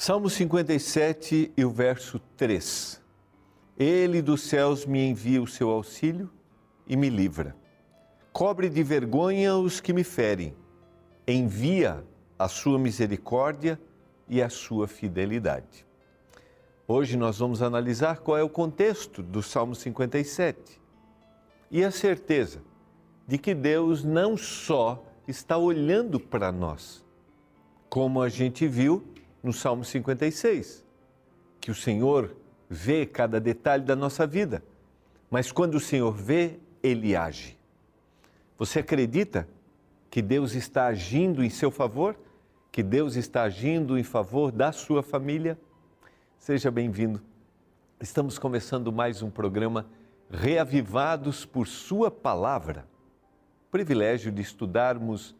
Salmo 57 e o verso 3. Ele dos céus me envia o seu auxílio e me livra. Cobre de vergonha os que me ferem. Envia a sua misericórdia e a sua fidelidade. Hoje nós vamos analisar qual é o contexto do Salmo 57 e a certeza de que Deus não só está olhando para nós, como a gente viu no Salmo 56, que o Senhor vê cada detalhe da nossa vida, mas quando o Senhor vê, ele age. Você acredita que Deus está agindo em seu favor? Que Deus está agindo em favor da sua família? Seja bem-vindo. Estamos começando mais um programa Reavivados por Sua Palavra. Privilégio de estudarmos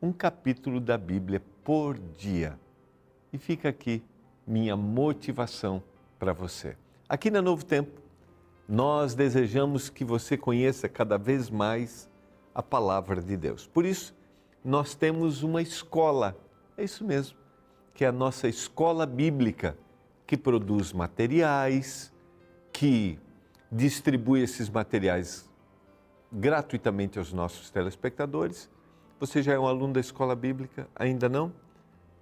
um capítulo da Bíblia por dia. E fica aqui minha motivação para você. Aqui na Novo Tempo, nós desejamos que você conheça cada vez mais a palavra de Deus. Por isso, nós temos uma escola, é isso mesmo, que é a nossa escola bíblica, que produz materiais, que distribui esses materiais gratuitamente aos nossos telespectadores. Você já é um aluno da escola bíblica? Ainda não?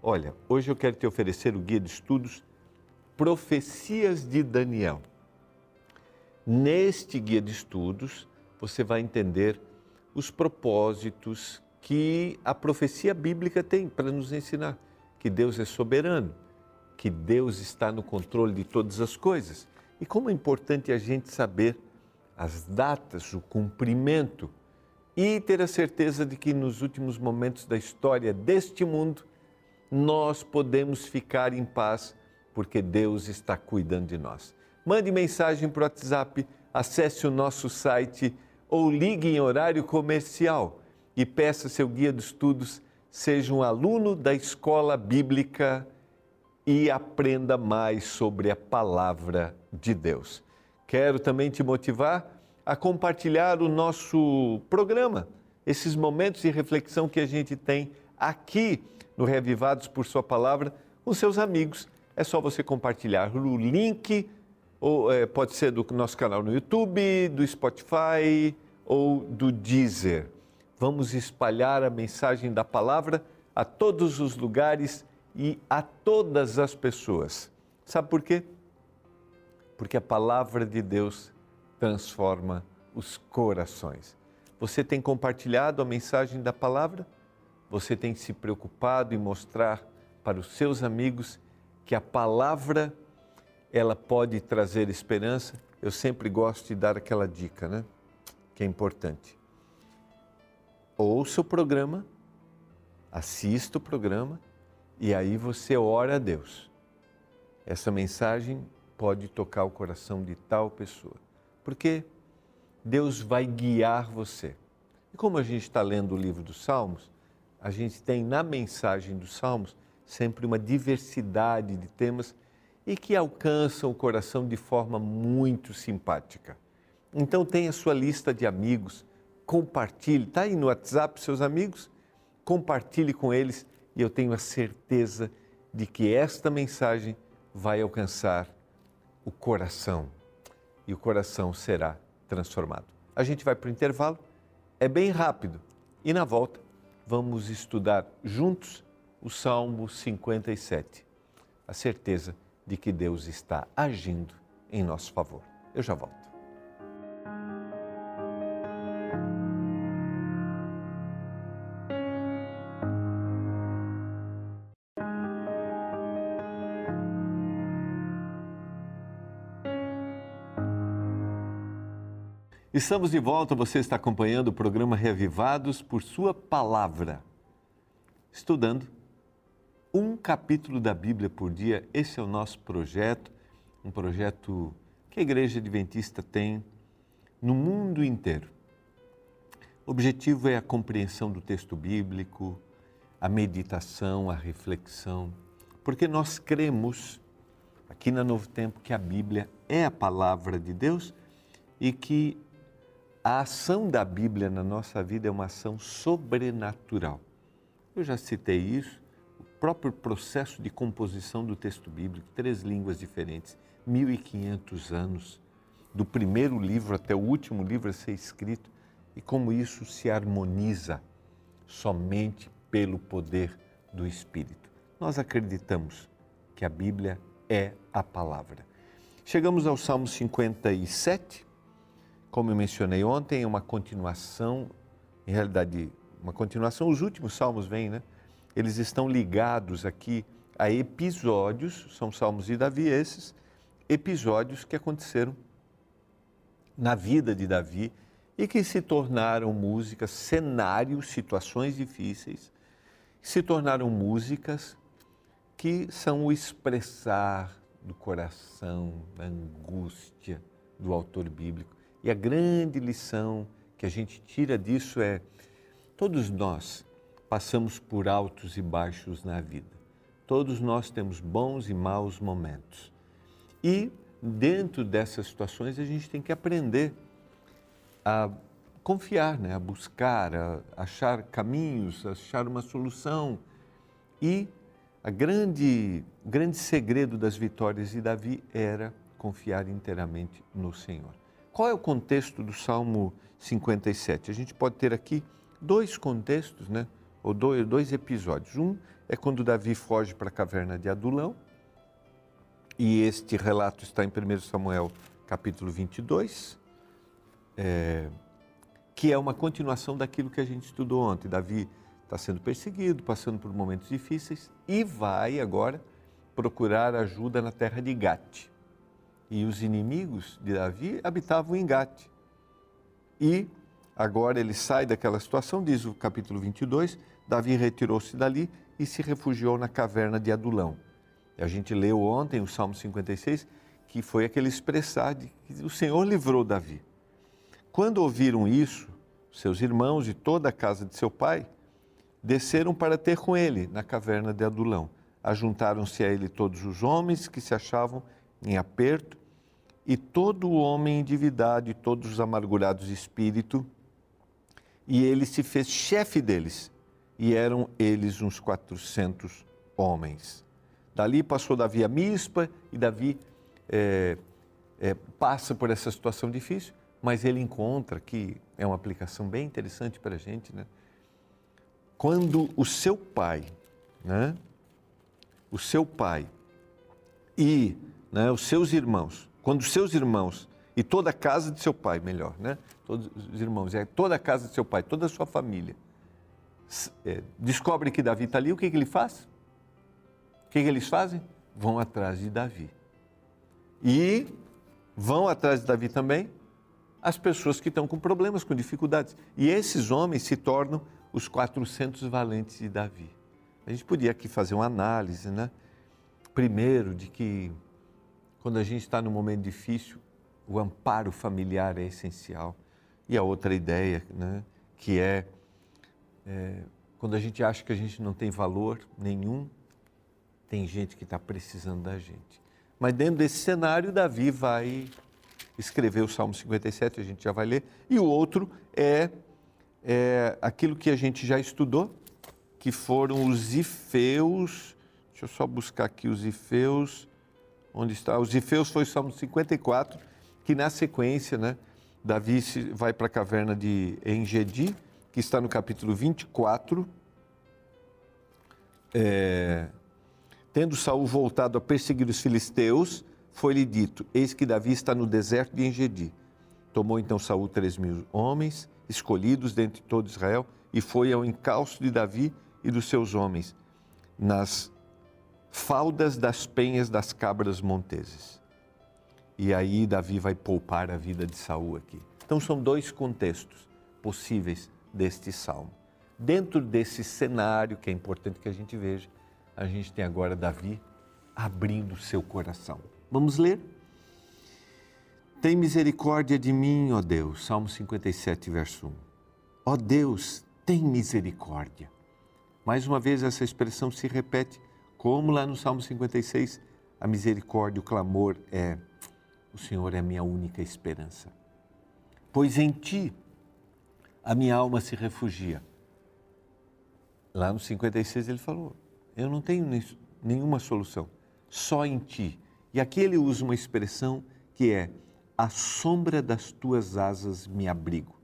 Olha, hoje eu quero te oferecer o guia de estudos Profecias de Daniel. Neste guia de estudos, você vai entender os propósitos que a profecia bíblica tem para nos ensinar que Deus é soberano, que Deus está no controle de todas as coisas. E como é importante a gente saber as datas, o cumprimento e ter a certeza de que nos últimos momentos da história deste mundo nós podemos ficar em paz porque Deus está cuidando de nós. Mande mensagem para o WhatsApp, acesse o nosso site ou ligue em horário comercial e peça seu guia de estudos, seja um aluno da escola bíblica e aprenda mais sobre a palavra de Deus. Quero também te motivar a compartilhar o nosso programa, esses momentos de reflexão que a gente tem aqui no Revivados por Sua Palavra com seus amigos é só você compartilhar o link, ou é, pode ser do nosso canal no YouTube, do Spotify ou do Deezer. Vamos espalhar a mensagem da palavra a todos os lugares e a todas as pessoas. Sabe por quê? Porque a palavra de Deus transforma os corações. Você tem compartilhado a mensagem da palavra? Você tem se preocupado em mostrar para os seus amigos que a palavra ela pode trazer esperança. Eu sempre gosto de dar aquela dica, né? Que é importante. Ouça o programa, assista o programa e aí você ora a Deus. Essa mensagem pode tocar o coração de tal pessoa, porque Deus vai guiar você. E como a gente está lendo o livro dos Salmos, a gente tem na mensagem dos Salmos sempre uma diversidade de temas e que alcançam o coração de forma muito simpática. Então tenha sua lista de amigos, compartilhe, está aí no WhatsApp seus amigos, compartilhe com eles e eu tenho a certeza de que esta mensagem vai alcançar o coração e o coração será transformado. A gente vai para o intervalo, é bem rápido e na volta vamos estudar juntos o Salmo 57. A certeza de que Deus está agindo em nosso favor. Eu já volto. Estamos de volta, você está acompanhando o programa Revivados por Sua Palavra, estudando um capítulo da Bíblia por dia. Esse é o nosso projeto, um projeto que a Igreja Adventista tem no mundo inteiro. O objetivo é a compreensão do texto bíblico, a meditação, a reflexão, porque nós cremos aqui na Novo Tempo que a Bíblia é a palavra de Deus e que a ação da Bíblia na nossa vida é uma ação sobrenatural. Eu já citei isso próprio processo de composição do texto bíblico, três línguas diferentes, 1500 anos, do primeiro livro até o último livro a ser escrito, e como isso se harmoniza somente pelo poder do Espírito. Nós acreditamos que a Bíblia é a palavra. Chegamos ao Salmo 57, como eu mencionei ontem, é uma continuação, em realidade, uma continuação, os últimos salmos vêm, né? Eles estão ligados aqui a episódios, são salmos de Davi esses, episódios que aconteceram na vida de Davi e que se tornaram músicas, cenários, situações difíceis, se tornaram músicas que são o expressar do coração, da angústia do autor bíblico. E a grande lição que a gente tira disso é: todos nós passamos por altos e baixos na vida. Todos nós temos bons e maus momentos. E dentro dessas situações a gente tem que aprender a confiar, né? a buscar, a achar caminhos, a achar uma solução. E a grande, grande segredo das vitórias de Davi era confiar inteiramente no Senhor. Qual é o contexto do Salmo 57? A gente pode ter aqui dois contextos, né? ou dois, dois episódios. Um é quando Davi foge para a caverna de Adulão, e este relato está em 1 Samuel capítulo 22 é, que é uma continuação daquilo que a gente estudou ontem. Davi está sendo perseguido, passando por momentos difíceis e vai agora procurar ajuda na terra de Gate. E os inimigos de Davi habitavam em Gate. E agora ele sai daquela situação, diz o capítulo 22, Davi retirou-se dali e se refugiou na caverna de Adulão. A gente leu ontem o Salmo 56, que foi aquele expressar de que o Senhor livrou Davi. Quando ouviram isso, seus irmãos e toda a casa de seu pai desceram para ter com ele na caverna de Adulão. Ajuntaram-se a ele todos os homens que se achavam em aperto e todo o homem em endividado todos os amargurados de espírito, e ele se fez chefe deles, e eram eles uns quatrocentos homens. Dali passou Davi a Mispa, e Davi é, é, passa por essa situação difícil, mas ele encontra que é uma aplicação bem interessante para a gente, né? Quando o seu pai, né? O seu pai e né, os seus irmãos, quando os seus irmãos e toda a casa de seu pai, melhor, né? Todos os irmãos, é toda a casa de seu pai, toda a sua família, é, descobre que Davi está ali, o que, que ele faz? O que, que eles fazem? Vão atrás de Davi. E vão atrás de Davi também as pessoas que estão com problemas, com dificuldades. E esses homens se tornam os 400 valentes de Davi. A gente podia aqui fazer uma análise, né? Primeiro, de que quando a gente está num momento difícil, o amparo familiar é essencial. E a outra ideia, né? Que é, é quando a gente acha que a gente não tem valor nenhum, tem gente que está precisando da gente. Mas dentro desse cenário, Davi vai escreveu o Salmo 57, a gente já vai ler, e o outro é, é aquilo que a gente já estudou, que foram os ifeus, deixa eu só buscar aqui os ifeus, onde está? Os ifeus foi o Salmo 54, que na sequência, né, Davi vai para a caverna de Engedi, que está no capítulo 24, é, tendo Saul voltado a perseguir os filisteus, foi-lhe dito: Eis que Davi está no deserto de Engedi. Tomou então Saul três mil homens, escolhidos dentre todo Israel, e foi ao encalço de Davi e dos seus homens, nas faldas das penhas das cabras monteses. E aí Davi vai poupar a vida de Saul aqui. Então são dois contextos possíveis deste salmo. Dentro desse cenário, que é importante que a gente veja, a gente tem agora Davi abrindo seu coração. Vamos ler? Tem misericórdia de mim, ó Deus. Salmo 57, verso 1. Ó Deus, tem misericórdia. Mais uma vez essa expressão se repete, como lá no Salmo 56, a misericórdia, o clamor é: O Senhor é a minha única esperança. Pois em ti a minha alma se refugia. Lá no 56 ele falou: Eu não tenho nenhuma solução. Só em ti. E aqui ele usa uma expressão que é: a sombra das tuas asas me abrigo,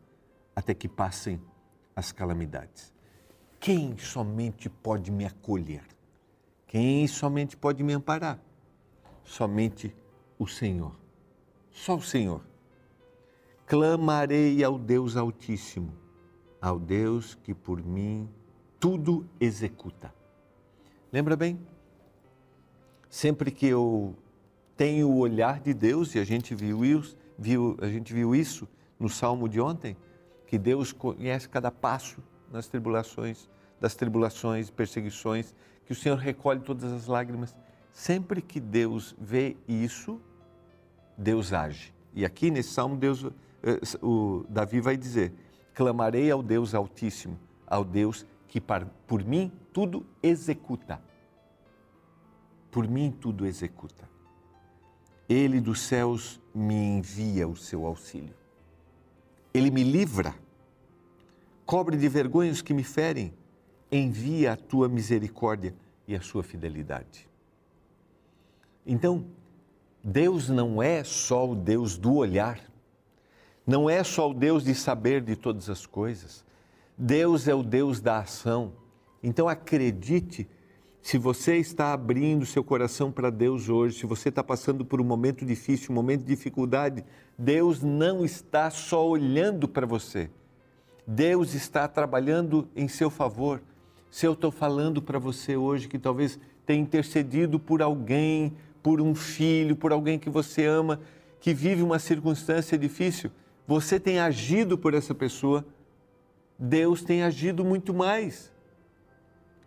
até que passem as calamidades. Quem somente pode me acolher? Quem somente pode me amparar? Somente o Senhor. Só o Senhor. Clamarei ao Deus Altíssimo, ao Deus que por mim tudo executa. Lembra bem? Sempre que eu tenho o olhar de Deus, e a gente viu isso, viu, a gente viu isso no salmo de ontem, que Deus conhece cada passo nas tribulações, das tribulações, perseguições, que o Senhor recolhe todas as lágrimas. Sempre que Deus vê isso, Deus age. E aqui nesse salmo, Deus, eh, o Davi vai dizer: clamarei ao Deus Altíssimo, ao Deus que por mim tudo executa. Por mim tudo executa. Ele dos céus me envia o seu auxílio. Ele me livra, cobre de vergonha os que me ferem, envia a tua misericórdia e a sua fidelidade. Então, Deus não é só o Deus do olhar, não é só o Deus de saber de todas as coisas. Deus é o Deus da ação. Então acredite, se você está abrindo seu coração para Deus hoje, se você está passando por um momento difícil, um momento de dificuldade, Deus não está só olhando para você. Deus está trabalhando em seu favor. Se eu estou falando para você hoje que talvez tenha intercedido por alguém, por um filho, por alguém que você ama, que vive uma circunstância difícil, você tem agido por essa pessoa, Deus tem agido muito mais.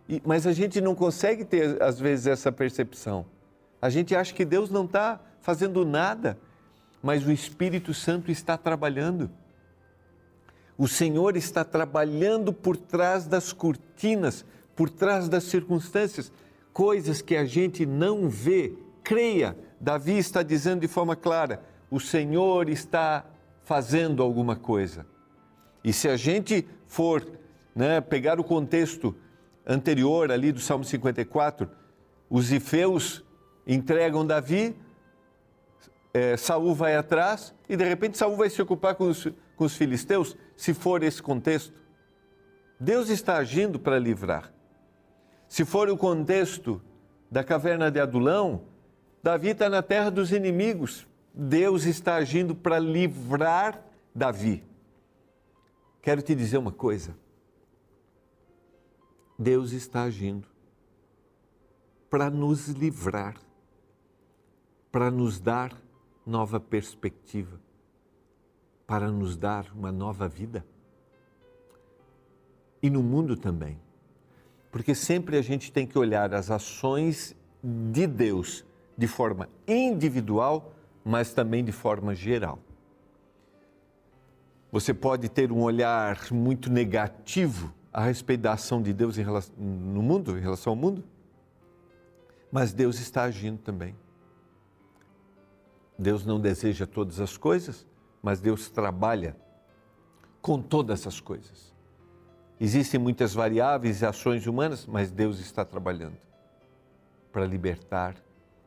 E, mas a gente não consegue ter, às vezes, essa percepção. A gente acha que Deus não está fazendo nada, mas o Espírito Santo está trabalhando. O Senhor está trabalhando por trás das cortinas, por trás das circunstâncias, coisas que a gente não vê, creia. Davi está dizendo de forma clara: o Senhor está fazendo alguma coisa. E se a gente for né, pegar o contexto anterior ali do Salmo 54, os ifeus entregam Davi, é, Saul vai atrás e de repente Saul vai se ocupar com os, com os filisteus, se for esse contexto. Deus está agindo para livrar. Se for o contexto da caverna de Adulão, Davi está na terra dos inimigos. Deus está agindo para livrar Davi. Quero te dizer uma coisa. Deus está agindo para nos livrar, para nos dar nova perspectiva, para nos dar uma nova vida. E no mundo também. Porque sempre a gente tem que olhar as ações de Deus de forma individual, mas também de forma geral. Você pode ter um olhar muito negativo a respeito da ação de Deus relação, no mundo, em relação ao mundo, mas Deus está agindo também. Deus não deseja todas as coisas, mas Deus trabalha com todas as coisas. Existem muitas variáveis e ações humanas, mas Deus está trabalhando para libertar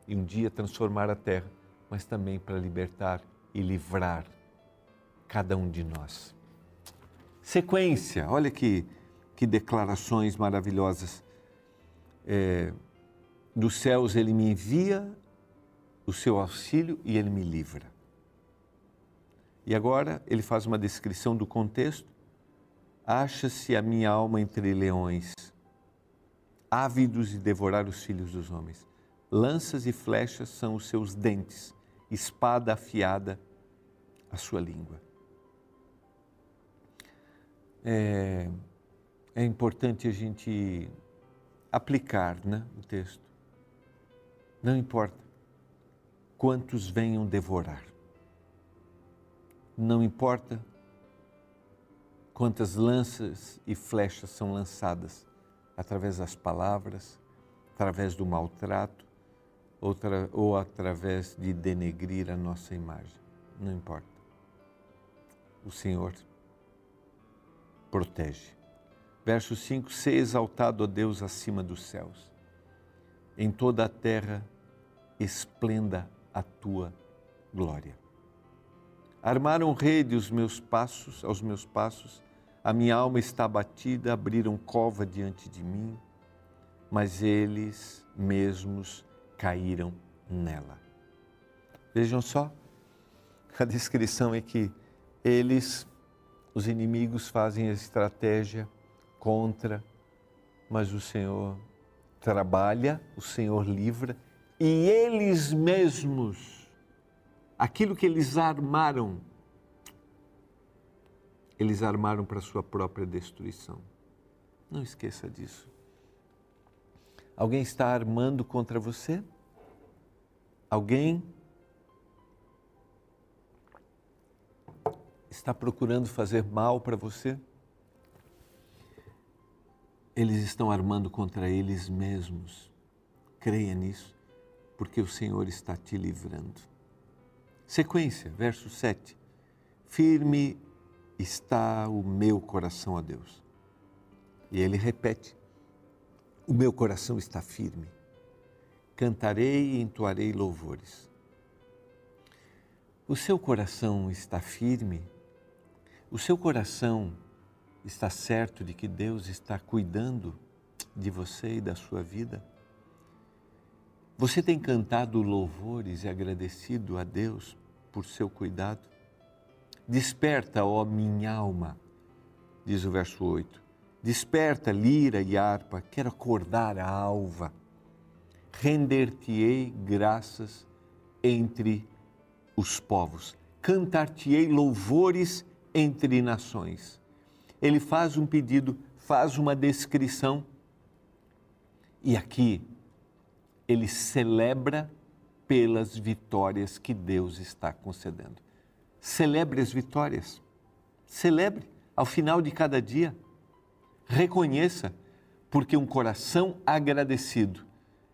e um dia transformar a terra, mas também para libertar e livrar cada um de nós. Sequência, olha que, que declarações maravilhosas. É, dos céus ele me envia o seu auxílio e ele me livra. E agora ele faz uma descrição do contexto. Acha-se a minha alma entre leões, ávidos de devorar os filhos dos homens. Lanças e flechas são os seus dentes, espada afiada a sua língua é, é importante a gente aplicar né, o texto. Não importa quantos venham devorar. Não importa quantas lanças e flechas são lançadas através das palavras, através do maltrato ou, ou através de denegrir a nossa imagem. Não importa. O Senhor protege. Verso 5: Ser exaltado, ó Deus, acima dos céus. em toda a terra esplenda a tua glória. Armaram rede os meus passos, aos meus passos, a minha alma está abatida, abriram cova diante de mim, mas eles mesmos caíram nela. Vejam só, a descrição é que eles, os inimigos, fazem a estratégia contra, mas o Senhor trabalha, o Senhor livra e eles mesmos, aquilo que eles armaram, eles armaram para sua própria destruição. Não esqueça disso. Alguém está armando contra você? Alguém está procurando fazer mal para você? Eles estão armando contra eles mesmos. Creia nisso, porque o Senhor está te livrando. Sequência, verso 7. Firme está o meu coração a Deus. E ele repete: O meu coração está firme. Cantarei e entoarei louvores. O seu coração está firme? O seu coração está certo de que Deus está cuidando de você e da sua vida? Você tem cantado louvores e agradecido a Deus por seu cuidado? Desperta, ó minha alma, diz o verso 8. Desperta, lira e harpa, quero acordar a alva. Render-te-ei graças entre os povos, cantar-te-ei louvores entre nações ele faz um pedido, faz uma descrição e aqui ele celebra pelas vitórias que Deus está concedendo. Celebre as vitórias. Celebre ao final de cada dia. Reconheça, porque um coração agradecido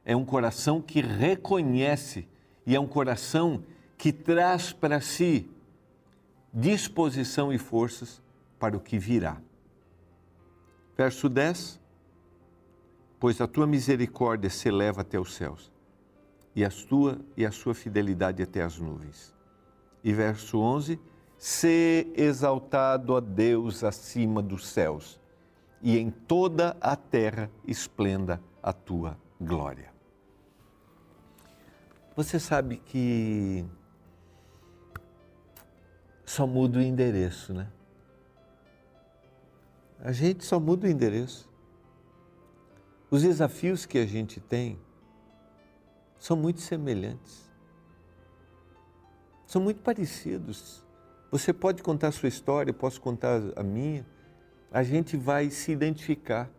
é um coração que reconhece e é um coração que traz para si disposição e forças para o que virá. Verso 10: Pois a tua misericórdia se eleva até os céus, e a tua e a sua fidelidade até as nuvens. E verso 11: Se exaltado a Deus acima dos céus, e em toda a terra esplenda a tua glória. Você sabe que só muda o endereço, né? A gente só muda o endereço. Os desafios que a gente tem são muito semelhantes. São muito parecidos. Você pode contar a sua história, eu posso contar a minha. A gente vai se identificar.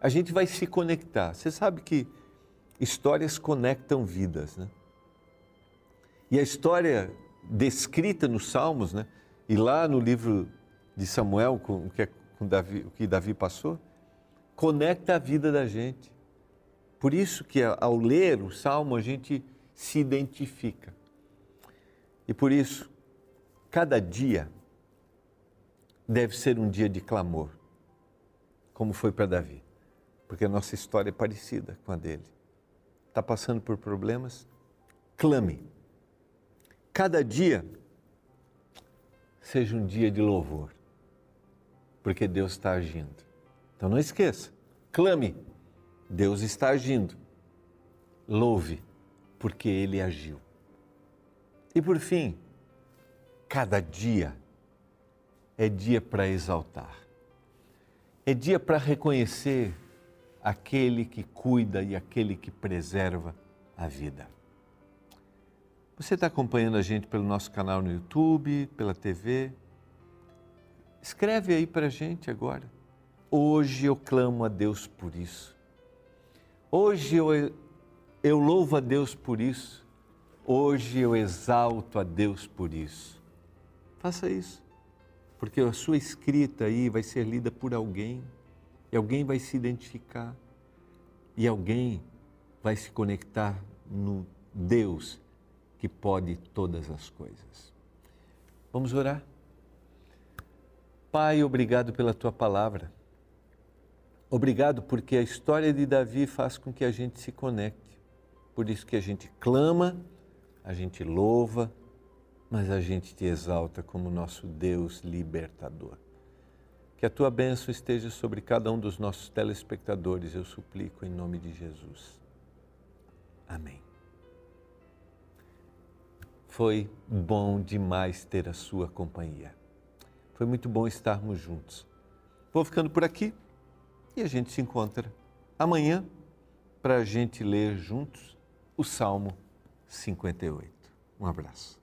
A gente vai se conectar. Você sabe que histórias conectam vidas, né? E a história descrita nos Salmos, né? E lá no livro de Samuel, que é com Davi, o que Davi passou, conecta a vida da gente. Por isso que ao ler o Salmo a gente se identifica. E por isso, cada dia deve ser um dia de clamor, como foi para Davi, porque a nossa história é parecida com a dele. Está passando por problemas? Clame. Cada dia seja um dia de louvor porque Deus está agindo. Então não esqueça, clame, Deus está agindo. Louve, porque Ele agiu. E por fim, cada dia é dia para exaltar, é dia para reconhecer aquele que cuida e aquele que preserva a vida. Você está acompanhando a gente pelo nosso canal no YouTube, pela TV, Escreve aí para a gente agora. Hoje eu clamo a Deus por isso. Hoje eu, eu louvo a Deus por isso. Hoje eu exalto a Deus por isso. Faça isso, porque a sua escrita aí vai ser lida por alguém, e alguém vai se identificar, e alguém vai se conectar no Deus que pode todas as coisas. Vamos orar? Pai, obrigado pela tua palavra. Obrigado porque a história de Davi faz com que a gente se conecte. Por isso que a gente clama, a gente louva, mas a gente te exalta como nosso Deus libertador. Que a tua bênção esteja sobre cada um dos nossos telespectadores, eu suplico em nome de Jesus. Amém. Foi bom demais ter a sua companhia. Foi muito bom estarmos juntos. Vou ficando por aqui e a gente se encontra amanhã para a gente ler juntos o Salmo 58. Um abraço.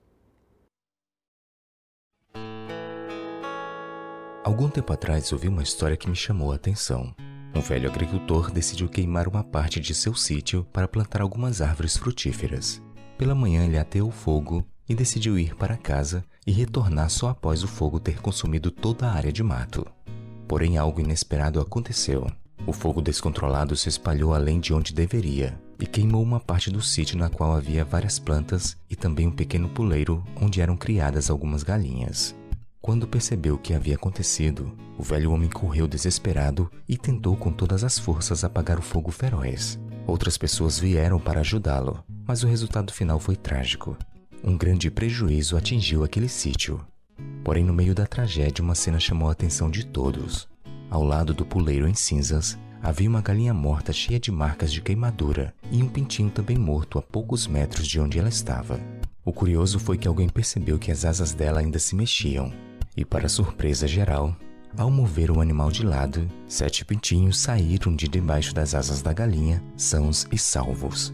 Algum tempo atrás ouvi uma história que me chamou a atenção. Um velho agricultor decidiu queimar uma parte de seu sítio para plantar algumas árvores frutíferas. Pela manhã ele ateou o fogo e decidiu ir para casa e retornar só após o fogo ter consumido toda a área de mato. Porém, algo inesperado aconteceu. O fogo descontrolado se espalhou além de onde deveria e queimou uma parte do sítio na qual havia várias plantas e também um pequeno puleiro onde eram criadas algumas galinhas. Quando percebeu o que havia acontecido, o velho homem correu desesperado e tentou com todas as forças apagar o fogo feroz. Outras pessoas vieram para ajudá-lo, mas o resultado final foi trágico. Um grande prejuízo atingiu aquele sítio Porém, no meio da tragédia, uma cena chamou a atenção de todos. Ao lado do puleiro em cinzas, havia uma galinha morta cheia de marcas de queimadura e um pintinho também morto a poucos metros de onde ela estava. O curioso foi que alguém percebeu que as asas dela ainda se mexiam, e, para surpresa geral, ao mover o animal de lado, sete pintinhos saíram de debaixo das asas da galinha, sãos e salvos.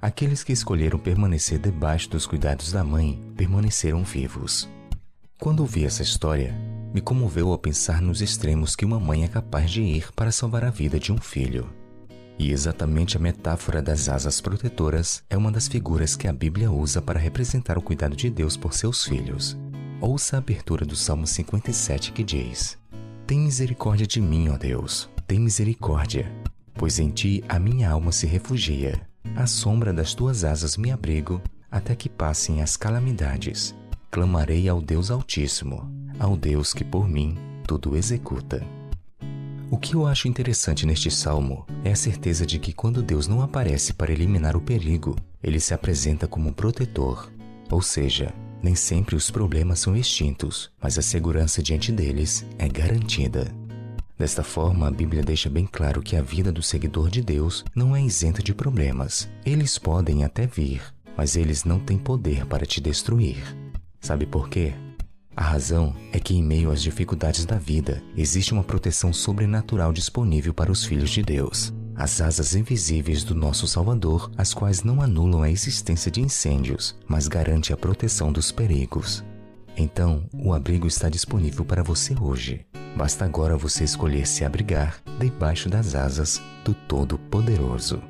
Aqueles que escolheram permanecer debaixo dos cuidados da mãe permaneceram vivos. Quando ouvi essa história, me comoveu ao pensar nos extremos que uma mãe é capaz de ir para salvar a vida de um filho. E exatamente a metáfora das asas protetoras é uma das figuras que a Bíblia usa para representar o cuidado de Deus por seus filhos. Ouça a abertura do Salmo 57 que diz: Tem misericórdia de mim, ó Deus, tem misericórdia, pois em ti a minha alma se refugia. À sombra das tuas asas me abrigo, até que passem as calamidades clamarei ao Deus Altíssimo, ao Deus que por mim tudo executa. O que eu acho interessante neste salmo é a certeza de que quando Deus não aparece para eliminar o perigo, ele se apresenta como um protetor. Ou seja, nem sempre os problemas são extintos, mas a segurança diante deles é garantida. Desta forma, a Bíblia deixa bem claro que a vida do seguidor de Deus não é isenta de problemas. Eles podem até vir, mas eles não têm poder para te destruir. Sabe por quê? A razão é que, em meio às dificuldades da vida, existe uma proteção sobrenatural disponível para os filhos de Deus. As asas invisíveis do nosso Salvador, as quais não anulam a existência de incêndios, mas garante a proteção dos perigos. Então, o abrigo está disponível para você hoje. Basta agora você escolher se abrigar debaixo das asas do Todo-Poderoso.